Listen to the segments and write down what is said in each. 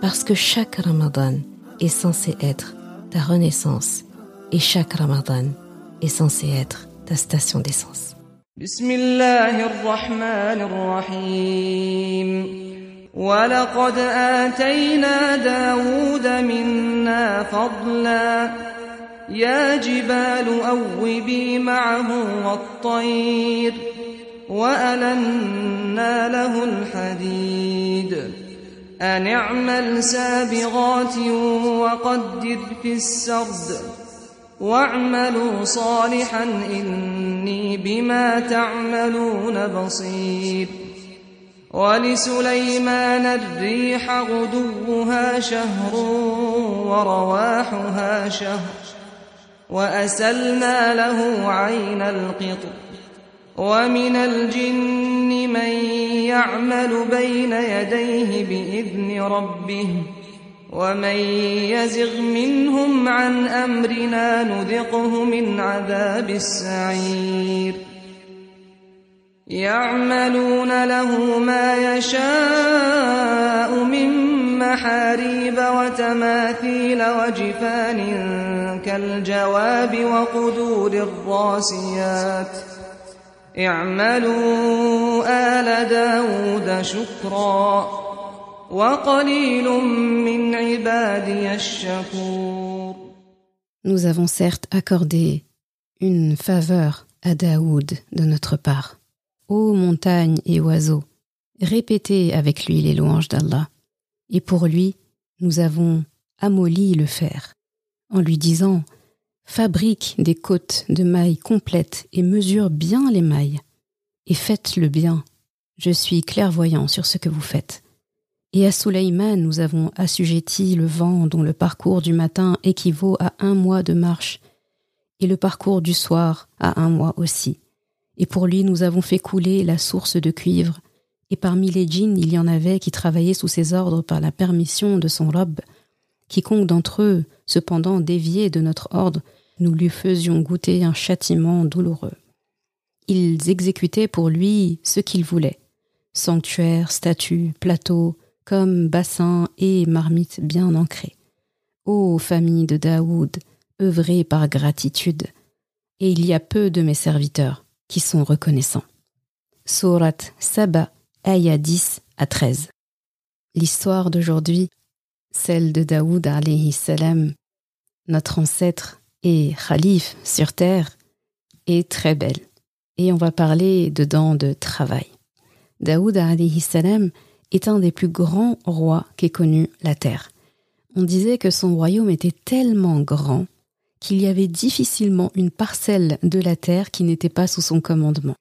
parce que chaque Ramadan est censé être ta renaissance et chaque Ramadan est censé être ta station d'essence. ولقد آتينا داود منا فضلا يا جبال أوبي معه والطير وألنا له الحديد أن اعمل سابغات وقدر في السرد واعملوا صالحا إني بما تعملون بصير ولسليمان الريح غدوها شهر ورواحها شهر وأسلنا له عين القطر ومن الجن من يعمل بين يديه بإذن ربه ومن يزغ منهم عن أمرنا نذقه من عذاب السعير. يعملون له ما يشاء من محاريب وتماثيل وجفان كالجواب وقدور الراسيات. اعملوا آل داود شكرا وقليل من عبادي الشكور Nous avons certes accordé une faveur à Daoud de notre part. Ô montagnes et oiseaux, répétez avec lui les louanges d'Allah. Et pour lui, nous avons amolli le fer, en lui disant Fabrique des côtes de mailles complètes et mesure bien les mailles. Et faites-le bien. Je suis clairvoyant sur ce que vous faites. Et à Souleyman, nous avons assujetti le vent dont le parcours du matin équivaut à un mois de marche, et le parcours du soir à un mois aussi. Et pour lui, nous avons fait couler la source de cuivre, et parmi les djinns, il y en avait qui travaillaient sous ses ordres par la permission de son robe. Quiconque d'entre eux, cependant dévié de notre ordre, nous lui faisions goûter un châtiment douloureux. Ils exécutaient pour lui ce qu'ils voulaient sanctuaires, statues, plateaux, comme bassins et marmites bien ancrées. Ô famille de Daoud, œuvrez par gratitude, et il y a peu de mes serviteurs qui sont reconnaissants. Surat Saba, ayah 10 à 13. L'histoire d'aujourd'hui, celle de Daoud alayhi notre ancêtre et Khalif sur terre est très belle. Et on va parler dedans de travail. Daoud salam est un des plus grands rois qu'ait connu la terre. On disait que son royaume était tellement grand qu'il y avait difficilement une parcelle de la terre qui n'était pas sous son commandement.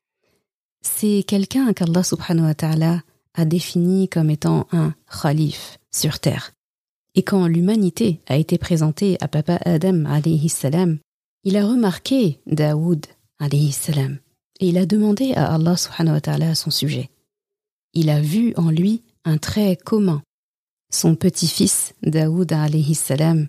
C'est quelqu'un qu'Allah subhanahu a défini comme étant un khalif sur terre. Et quand l'humanité a été présentée à papa Adam salam, il a remarqué Daoud salam et il a demandé à Allah subhanahu wa ta'ala son sujet. Il a vu en lui un trait commun. Son petit-fils Daoud salam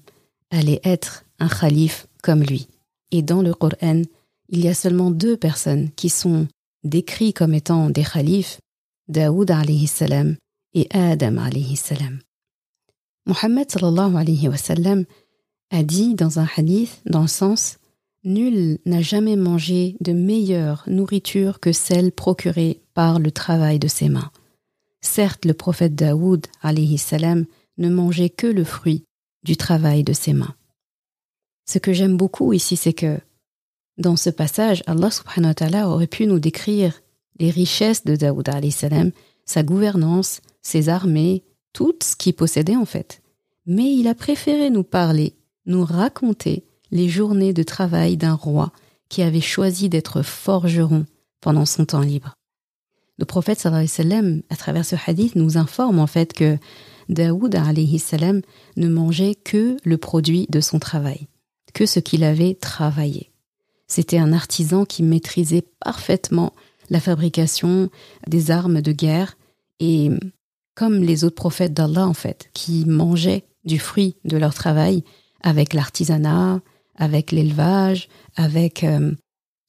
allait être un khalif comme lui. Et dans le Coran, il y a seulement deux personnes qui sont décrites comme étant des khalifs, Daoud salam et Adam salam. Mohammed a dit dans un hadith dans le sens Nul n'a jamais mangé de meilleure nourriture que celle procurée par le travail de ses mains. Certes, le prophète Daoud alayhi salam ne mangeait que le fruit du travail de ses mains. Ce que j'aime beaucoup ici, c'est que dans ce passage, Allah subhanahu wa ta'ala aurait pu nous décrire les richesses de Daoud alayhi salam, sa gouvernance, ses armées, tout ce qu'il possédait en fait. Mais il a préféré nous parler, nous raconter les journées de travail d'un roi qui avait choisi d'être forgeron pendant son temps libre. Le prophète sallallahu alayhi à travers ce hadith, nous informe en fait que Daoud alayhi salam ne mangeait que le produit de son travail, que ce qu'il avait travaillé. C'était un artisan qui maîtrisait parfaitement la fabrication des armes de guerre et comme les autres prophètes d'Allah en fait, qui mangeaient du fruit de leur travail avec l'artisanat, avec l'élevage, avec euh,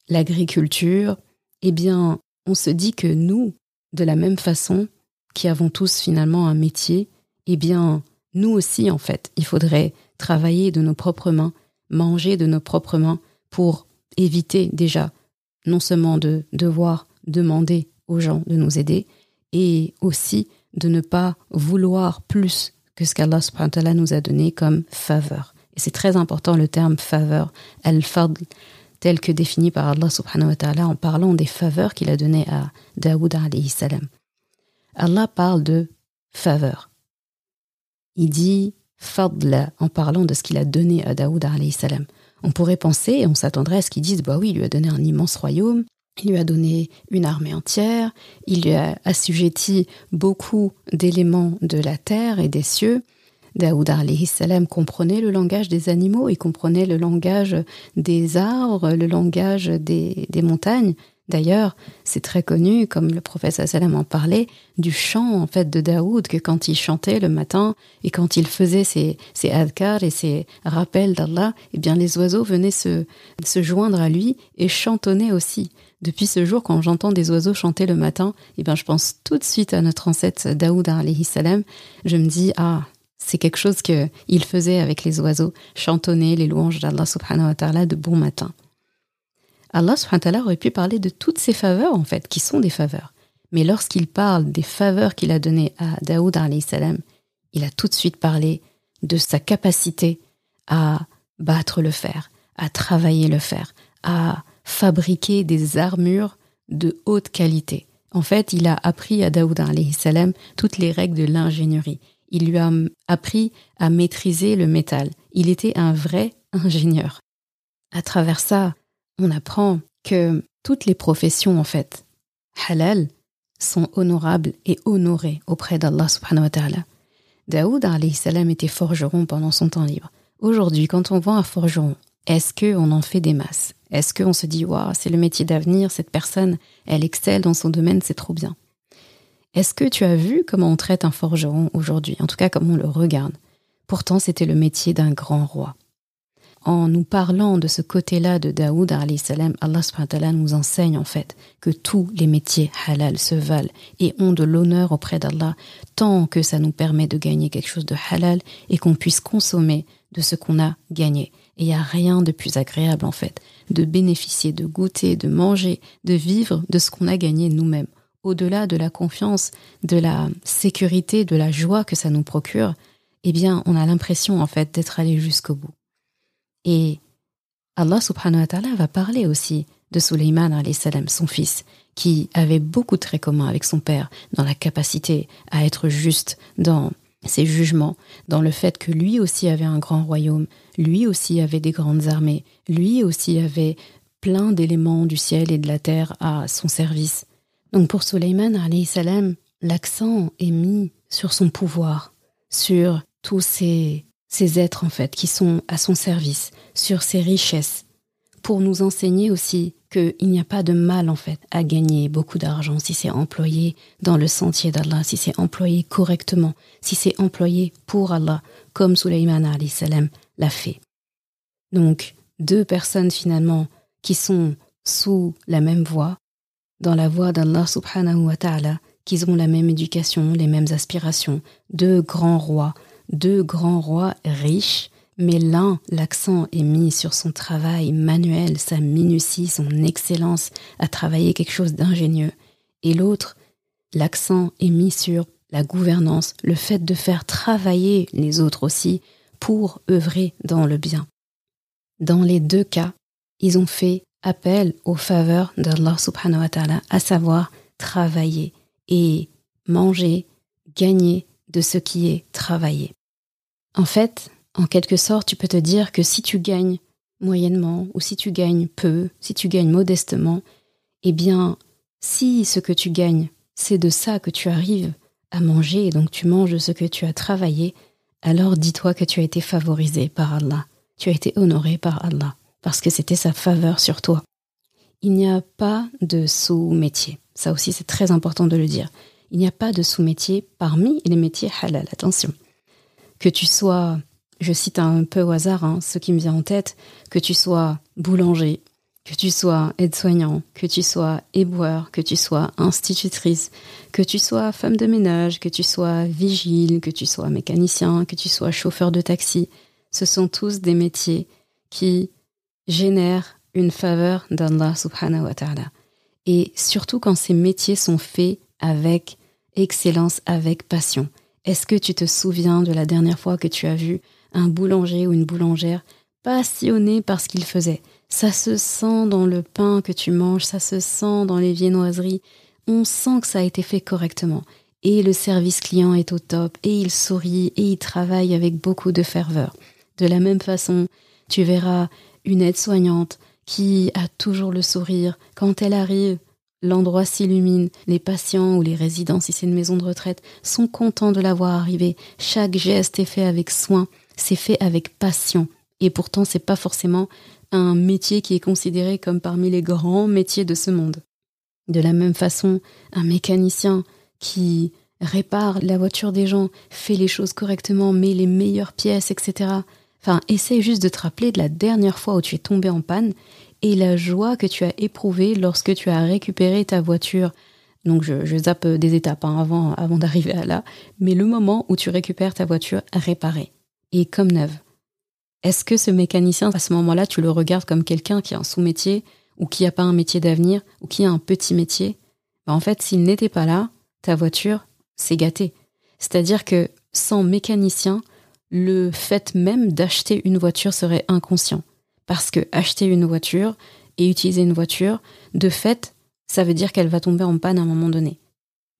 l'agriculture, eh bien, on se dit que nous, de la même façon, qui avons tous finalement un métier, eh bien, nous aussi, en fait, il faudrait travailler de nos propres mains, manger de nos propres mains pour éviter déjà non seulement de devoir demander aux gens de nous aider, et aussi de ne pas vouloir plus que ce qu'Allah nous a donné comme faveur. Et c'est très important le terme faveur, al-fadl, tel que défini par Allah subhanahu wa ta'ala en parlant des faveurs qu'il a données à Daoud alayhi salam. Allah parle de faveur. Il dit fadla en parlant de ce qu'il a donné à Daoud alayhi salam. On pourrait penser et on s'attendrait à ce qu'ils disent bah oui, il lui a donné un immense royaume, il lui a donné une armée entière, il lui a assujetti beaucoup d'éléments de la terre et des cieux. Daoud salam comprenait le langage des animaux, il comprenait le langage des arbres, le langage des, montagnes. D'ailleurs, c'est très connu, comme le prophète sallam en parlait, du chant en fait de Daoud, que quand il chantait le matin et quand il faisait ses, adkar et ses rappels d'Allah, eh bien les oiseaux venaient se, se joindre à lui et chantonner aussi. Depuis ce jour, quand j'entends des oiseaux chanter le matin, eh bien je pense tout de suite à notre ancêtre Daoud alayhi salam. Je me dis, ah, c'est quelque chose qu'il faisait avec les oiseaux, chantonner les louanges d'Allah subhanahu wa ta'ala de bon matin. Allah subhanahu aurait pu parler de toutes ces faveurs, en fait, qui sont des faveurs. Mais lorsqu'il parle des faveurs qu'il a données à Daoud salam, il a tout de suite parlé de sa capacité à battre le fer, à travailler le fer, à fabriquer des armures de haute qualité. En fait, il a appris à Daoud salam toutes les règles de l'ingénierie. Il lui a appris à maîtriser le métal. Il était un vrai ingénieur. À travers ça, on apprend que toutes les professions, en fait, halal, sont honorables et honorées auprès d'Allah subhanahu wa ta'ala. Daoud était forgeron pendant son temps libre. Aujourd'hui, quand on voit un forgeron, est-ce qu'on en fait des masses? Est-ce qu'on se dit, waouh, c'est le métier d'avenir, cette personne, elle excelle dans son domaine, c'est trop bien Est-ce que tu as vu comment on traite un forgeron aujourd'hui En tout cas, comment on le regarde? Pourtant, c'était le métier d'un grand roi en nous parlant de ce côté-là de Daoud, Allah nous enseigne en fait que tous les métiers halal se valent et ont de l'honneur auprès d'Allah tant que ça nous permet de gagner quelque chose de halal et qu'on puisse consommer de ce qu'on a gagné. Et il n'y a rien de plus agréable en fait de bénéficier, de goûter, de manger, de vivre de ce qu'on a gagné nous-mêmes. Au-delà de la confiance, de la sécurité, de la joie que ça nous procure, eh bien, on a l'impression en fait d'être allé jusqu'au bout. Et Allah subhanahu wa ta'ala va parler aussi de Suleyman salam, son fils, qui avait beaucoup de traits communs avec son père dans la capacité à être juste dans ses jugements, dans le fait que lui aussi avait un grand royaume, lui aussi avait des grandes armées, lui aussi avait plein d'éléments du ciel et de la terre à son service. Donc pour salam, l'accent est mis sur son pouvoir, sur tous ces ces êtres en fait qui sont à son service, sur ses richesses, pour nous enseigner aussi qu'il n'y a pas de mal en fait à gagner beaucoup d'argent si c'est employé dans le sentier d'Allah, si c'est employé correctement, si c'est employé pour Allah, comme Sulaiman salam l'a fait. Donc, deux personnes finalement qui sont sous la même voie, dans la voie d'Allah subhanahu wa ta'ala, qui ont la même éducation, les mêmes aspirations, deux grands rois, deux grands rois riches, mais l'un, l'accent est mis sur son travail manuel, sa minutie, son excellence à travailler quelque chose d'ingénieux, et l'autre, l'accent est mis sur la gouvernance, le fait de faire travailler les autres aussi pour œuvrer dans le bien. Dans les deux cas, ils ont fait appel aux faveurs d'Allah subhanahu wa ta'ala, à savoir travailler et manger, gagner de ce qui est travaillé. En fait, en quelque sorte, tu peux te dire que si tu gagnes moyennement ou si tu gagnes peu, si tu gagnes modestement, eh bien, si ce que tu gagnes, c'est de ça que tu arrives à manger et donc tu manges de ce que tu as travaillé, alors dis-toi que tu as été favorisé par Allah, tu as été honoré par Allah, parce que c'était sa faveur sur toi. Il n'y a pas de sous-métier. Ça aussi, c'est très important de le dire. Il n'y a pas de sous-métier parmi les métiers halal. Attention. Que tu sois, je cite un peu au hasard hein, ce qui me vient en tête, que tu sois boulanger, que tu sois aide-soignant, que tu sois éboueur, que tu sois institutrice, que tu sois femme de ménage, que tu sois vigile, que tu sois mécanicien, que tu sois chauffeur de taxi, ce sont tous des métiers qui génèrent une faveur d'Allah subhanahu wa ta'ala. Et surtout quand ces métiers sont faits avec excellence, avec passion. Est-ce que tu te souviens de la dernière fois que tu as vu un boulanger ou une boulangère passionné par ce qu'il faisait Ça se sent dans le pain que tu manges, ça se sent dans les viennoiseries. On sent que ça a été fait correctement. Et le service client est au top, et il sourit, et il travaille avec beaucoup de ferveur. De la même façon, tu verras une aide-soignante qui a toujours le sourire. Quand elle arrive, l'endroit s'illumine. Les patients ou les résidents, si c'est une maison de retraite, sont contents de la voir arriver. Chaque geste est fait avec soin, c'est fait avec passion. Et pourtant, c'est pas forcément un métier qui est considéré comme parmi les grands métiers de ce monde. De la même façon, un mécanicien qui répare la voiture des gens, fait les choses correctement, met les meilleures pièces, etc. Enfin, essaye juste de te rappeler de la dernière fois où tu es tombé en panne et la joie que tu as éprouvée lorsque tu as récupéré ta voiture. Donc je, zappe des étapes hein, avant, avant d'arriver à là, mais le moment où tu récupères ta voiture réparée et comme neuve. Est-ce que ce mécanicien, à ce moment-là, tu le regardes comme quelqu'un qui a un sous-métier ou qui n'a pas un métier d'avenir ou qui a un petit métier? Ben, En fait, s'il n'était pas là, ta voiture, c'est gâté. C'est-à-dire que sans mécanicien, le fait même d'acheter une voiture serait inconscient. Parce que acheter une voiture et utiliser une voiture, de fait, ça veut dire qu'elle va tomber en panne à un moment donné.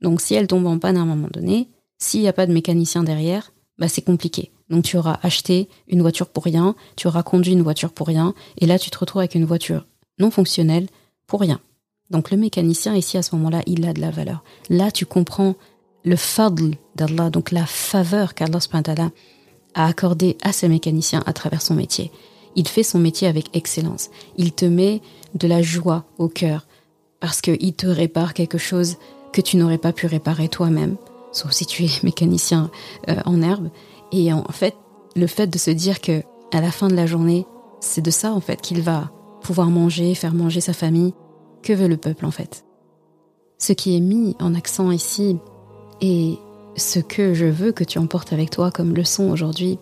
Donc si elle tombe en panne à un moment donné, s'il n'y a pas de mécanicien derrière, bah c'est compliqué. Donc tu auras acheté une voiture pour rien, tu auras conduit une voiture pour rien, et là tu te retrouves avec une voiture non fonctionnelle pour rien. Donc le mécanicien ici à ce moment-là, il a de la valeur. Là tu comprends le fadl d'Allah, donc la faveur qu'Allah a accordé à ce mécanicien à travers son métier. Il fait son métier avec excellence. Il te met de la joie au cœur parce qu'il te répare quelque chose que tu n'aurais pas pu réparer toi-même, sauf si tu es mécanicien euh, en herbe. Et en fait, le fait de se dire que à la fin de la journée, c'est de ça en fait qu'il va pouvoir manger, faire manger sa famille. Que veut le peuple en fait? Ce qui est mis en accent ici et ce que je veux que tu emportes avec toi comme leçon aujourd'hui,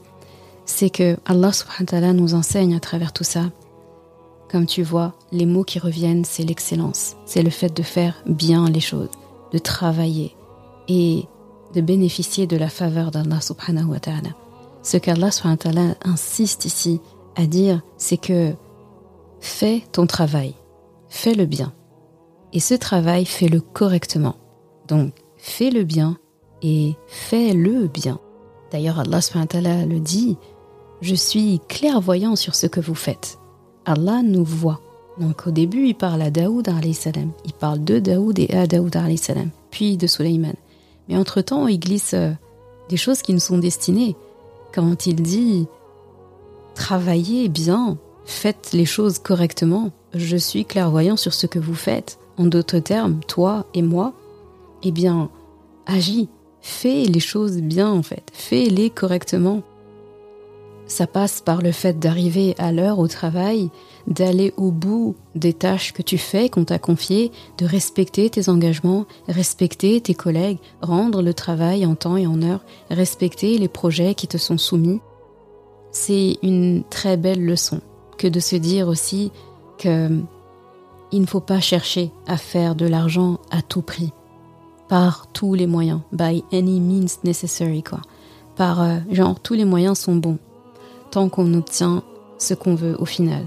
c'est que Allah nous enseigne à travers tout ça. Comme tu vois, les mots qui reviennent, c'est l'excellence, c'est le fait de faire bien les choses, de travailler et de bénéficier de la faveur d'Allah subhanahu wa ta'ala. Ce qu'Allah subhanahu wa ta'ala insiste ici à dire, c'est que fais ton travail, fais le bien. Et ce travail, fais-le correctement. Donc, fais le bien et fais-le bien. D'ailleurs, Allah le dit Je suis clairvoyant sur ce que vous faites. Allah nous voit. Donc au début, il parle à Daoud, il parle de Daoud et à Daoud, puis de Suleyman. Mais entre-temps, il glisse euh, des choses qui nous sont destinées. Quand il dit Travaillez bien, faites les choses correctement, je suis clairvoyant sur ce que vous faites. En d'autres termes, toi et moi, eh bien, agis, fais les choses bien en fait, fais-les correctement. Ça passe par le fait d'arriver à l'heure au travail, d'aller au bout des tâches que tu fais, qu'on t'a confiées, de respecter tes engagements, respecter tes collègues, rendre le travail en temps et en heure, respecter les projets qui te sont soumis. C'est une très belle leçon que de se dire aussi que il ne faut pas chercher à faire de l'argent à tout prix par tous les moyens, by any means necessary, quoi. Par euh, genre, tous les moyens sont bons, qu'on obtient ce qu'on veut au final.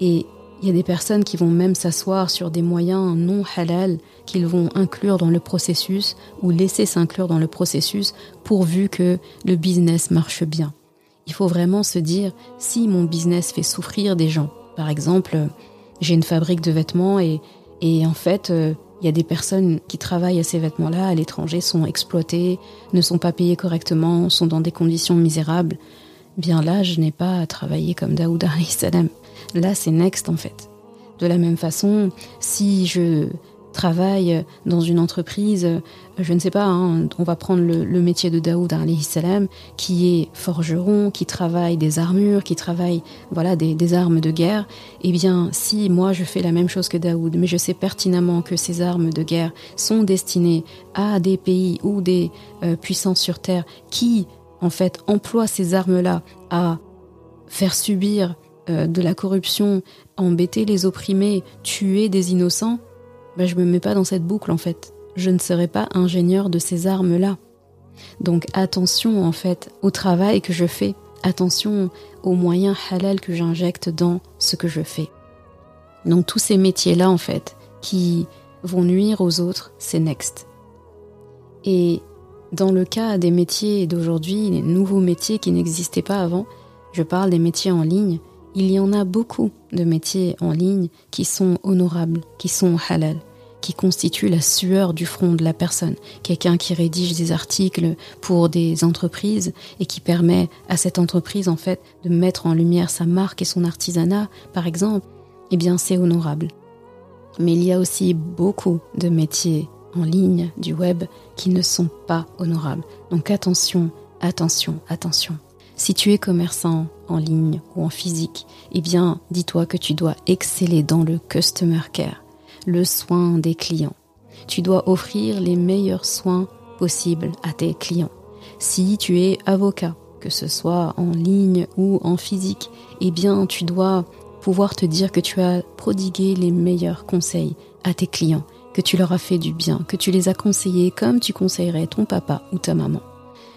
Et il y a des personnes qui vont même s'asseoir sur des moyens non halal qu'ils vont inclure dans le processus ou laisser s'inclure dans le processus pourvu que le business marche bien. Il faut vraiment se dire si mon business fait souffrir des gens. Par exemple, j'ai une fabrique de vêtements et, et en fait, euh, Il y a des personnes qui travaillent à ces vêtements-là à l'étranger, sont exploitées, ne sont pas payées correctement, sont dans des conditions misérables. Bien là, je n'ai pas à travailler comme Daoud salam. Là, c'est next en fait. De la même façon, si je travaille dans une entreprise, je ne sais pas, hein, on va prendre le, métier de Daoud salam, qui est forgeron, qui travaille des armures, qui travaille voilà des, armes de guerre. Eh bien, si moi je fais la même chose que Daoud, mais je sais pertinemment que ces armes de guerre sont destinées à des pays ou des euh, puissances sur terre qui en fait emploient ces armes-là à faire subir euh, de la corruption, embêter les opprimés, tuer des innocents, ben, je me mets pas dans cette boucle en fait. Je ne serai pas ingénieur de ces armes-là. Donc attention en fait au travail que je fais, attention aux moyens halal que j'injecte dans ce que je fais. Donc tous ces métiers-là en fait qui vont nuire aux autres, c'est next. Et dans le cas des métiers d'aujourd'hui, les nouveaux métiers qui n'existaient pas avant, je parle des métiers en ligne, il y en a beaucoup de métiers en ligne qui sont honorables, qui sont halal, qui constituent la sueur du front de la personne. Quelqu'un qui rédige des articles pour des entreprises et qui permet à cette entreprise en fait de mettre en lumière sa marque et son artisanat, par exemple, eh bien c'est honorable. Mais il y a aussi beaucoup de métiers en ligne du web qui ne sont pas honorables. Donc attention, attention, attention. Si tu es commerçant en ligne ou en physique, eh bien, dis-toi que tu dois exceller dans le customer care, le soin des clients. Tu dois offrir les meilleurs soins possibles à tes clients. Si tu es avocat, que ce soit en ligne ou en physique, eh bien, tu dois pouvoir te dire que tu as prodigué les meilleurs conseils à tes clients, que tu leur as fait du bien, que tu les as conseillés comme tu conseillerais ton papa ou ta maman.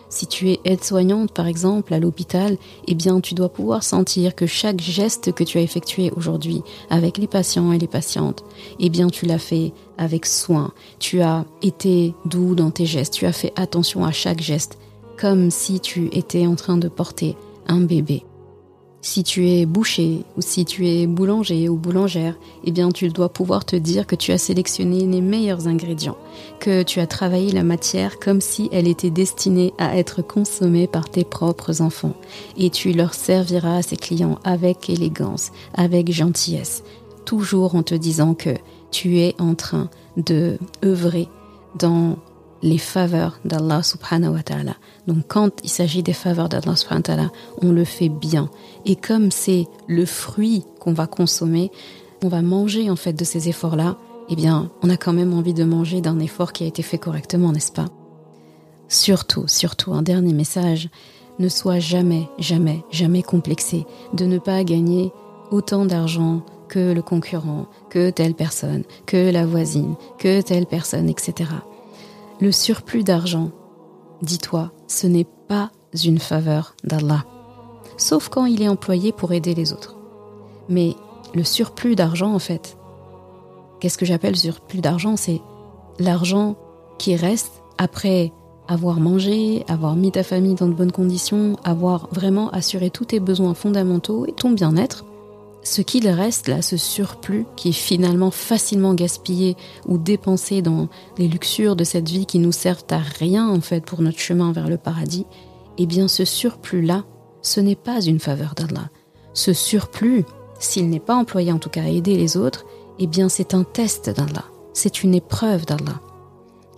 Si tu es aide-soignante, par exemple, à l'hôpital, eh bien, tu dois pouvoir sentir que chaque geste que tu as effectué aujourd'hui avec les patients et les patientes, eh bien, tu l'as fait avec soin. Tu as été doux dans tes gestes. Tu as fait attention à chaque geste, comme si tu étais en train de porter un bébé. Si tu es boucher ou si tu es boulanger ou boulangère, eh bien tu dois pouvoir te dire que tu as sélectionné les meilleurs ingrédients, que tu as travaillé la matière comme si elle était destinée à être consommée par tes propres enfants. Et tu leur serviras à ces clients avec élégance, avec gentillesse, toujours en te disant que tu es en train de œuvrer dans les faveurs d'Allah subhanahu wa ta'ala. Donc quand il s'agit des faveurs d'Allah subhanahu wa ta'ala, on le fait bien. Et comme c'est le fruit qu'on va consommer, on va manger en fait de ces efforts-là, eh bien, on a quand même envie de manger d'un effort qui a été fait correctement, n'est-ce pas? Surtout, surtout, un dernier message, ne sois jamais, jamais, jamais complexé de ne pas gagner autant d'argent que le concurrent, que telle personne, que la voisine, que telle personne, etc. Le surplus d'argent, dis-toi, ce n'est pas une faveur d'Allah, sauf quand il est employé pour aider les autres. Mais le surplus d'argent, en fait, qu'est-ce que j'appelle surplus d'argent? C'est l'argent qui reste après avoir mangé, avoir mis ta famille dans de bonnes conditions, avoir vraiment assuré tous tes besoins fondamentaux et ton bien-être, ce qu'il reste là, ce surplus qui est finalement facilement gaspillé ou dépensé dans les luxures de cette vie qui nous servent à rien en fait pour notre chemin vers le paradis, eh bien ce surplus-là, ce n'est pas une faveur d'Allah. Ce surplus, s'il n'est pas employé en tout cas à aider les autres, eh bien c'est un test d'Allah, c'est une épreuve d'Allah.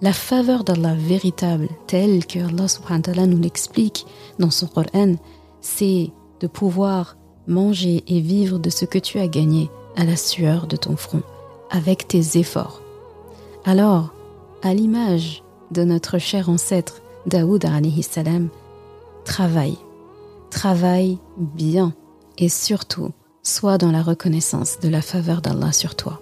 La faveur d'Allah véritable, telle que Allah subhanahu wa ta'ala nous l'explique dans son Coran, c'est de pouvoir manger et vivre de ce que tu as gagné à la sueur de ton front, avec tes efforts. Alors, à l'image de notre cher ancêtre Daoud salam, travaille, travaille bien et surtout sois dans la reconnaissance de la faveur d'Allah sur toi.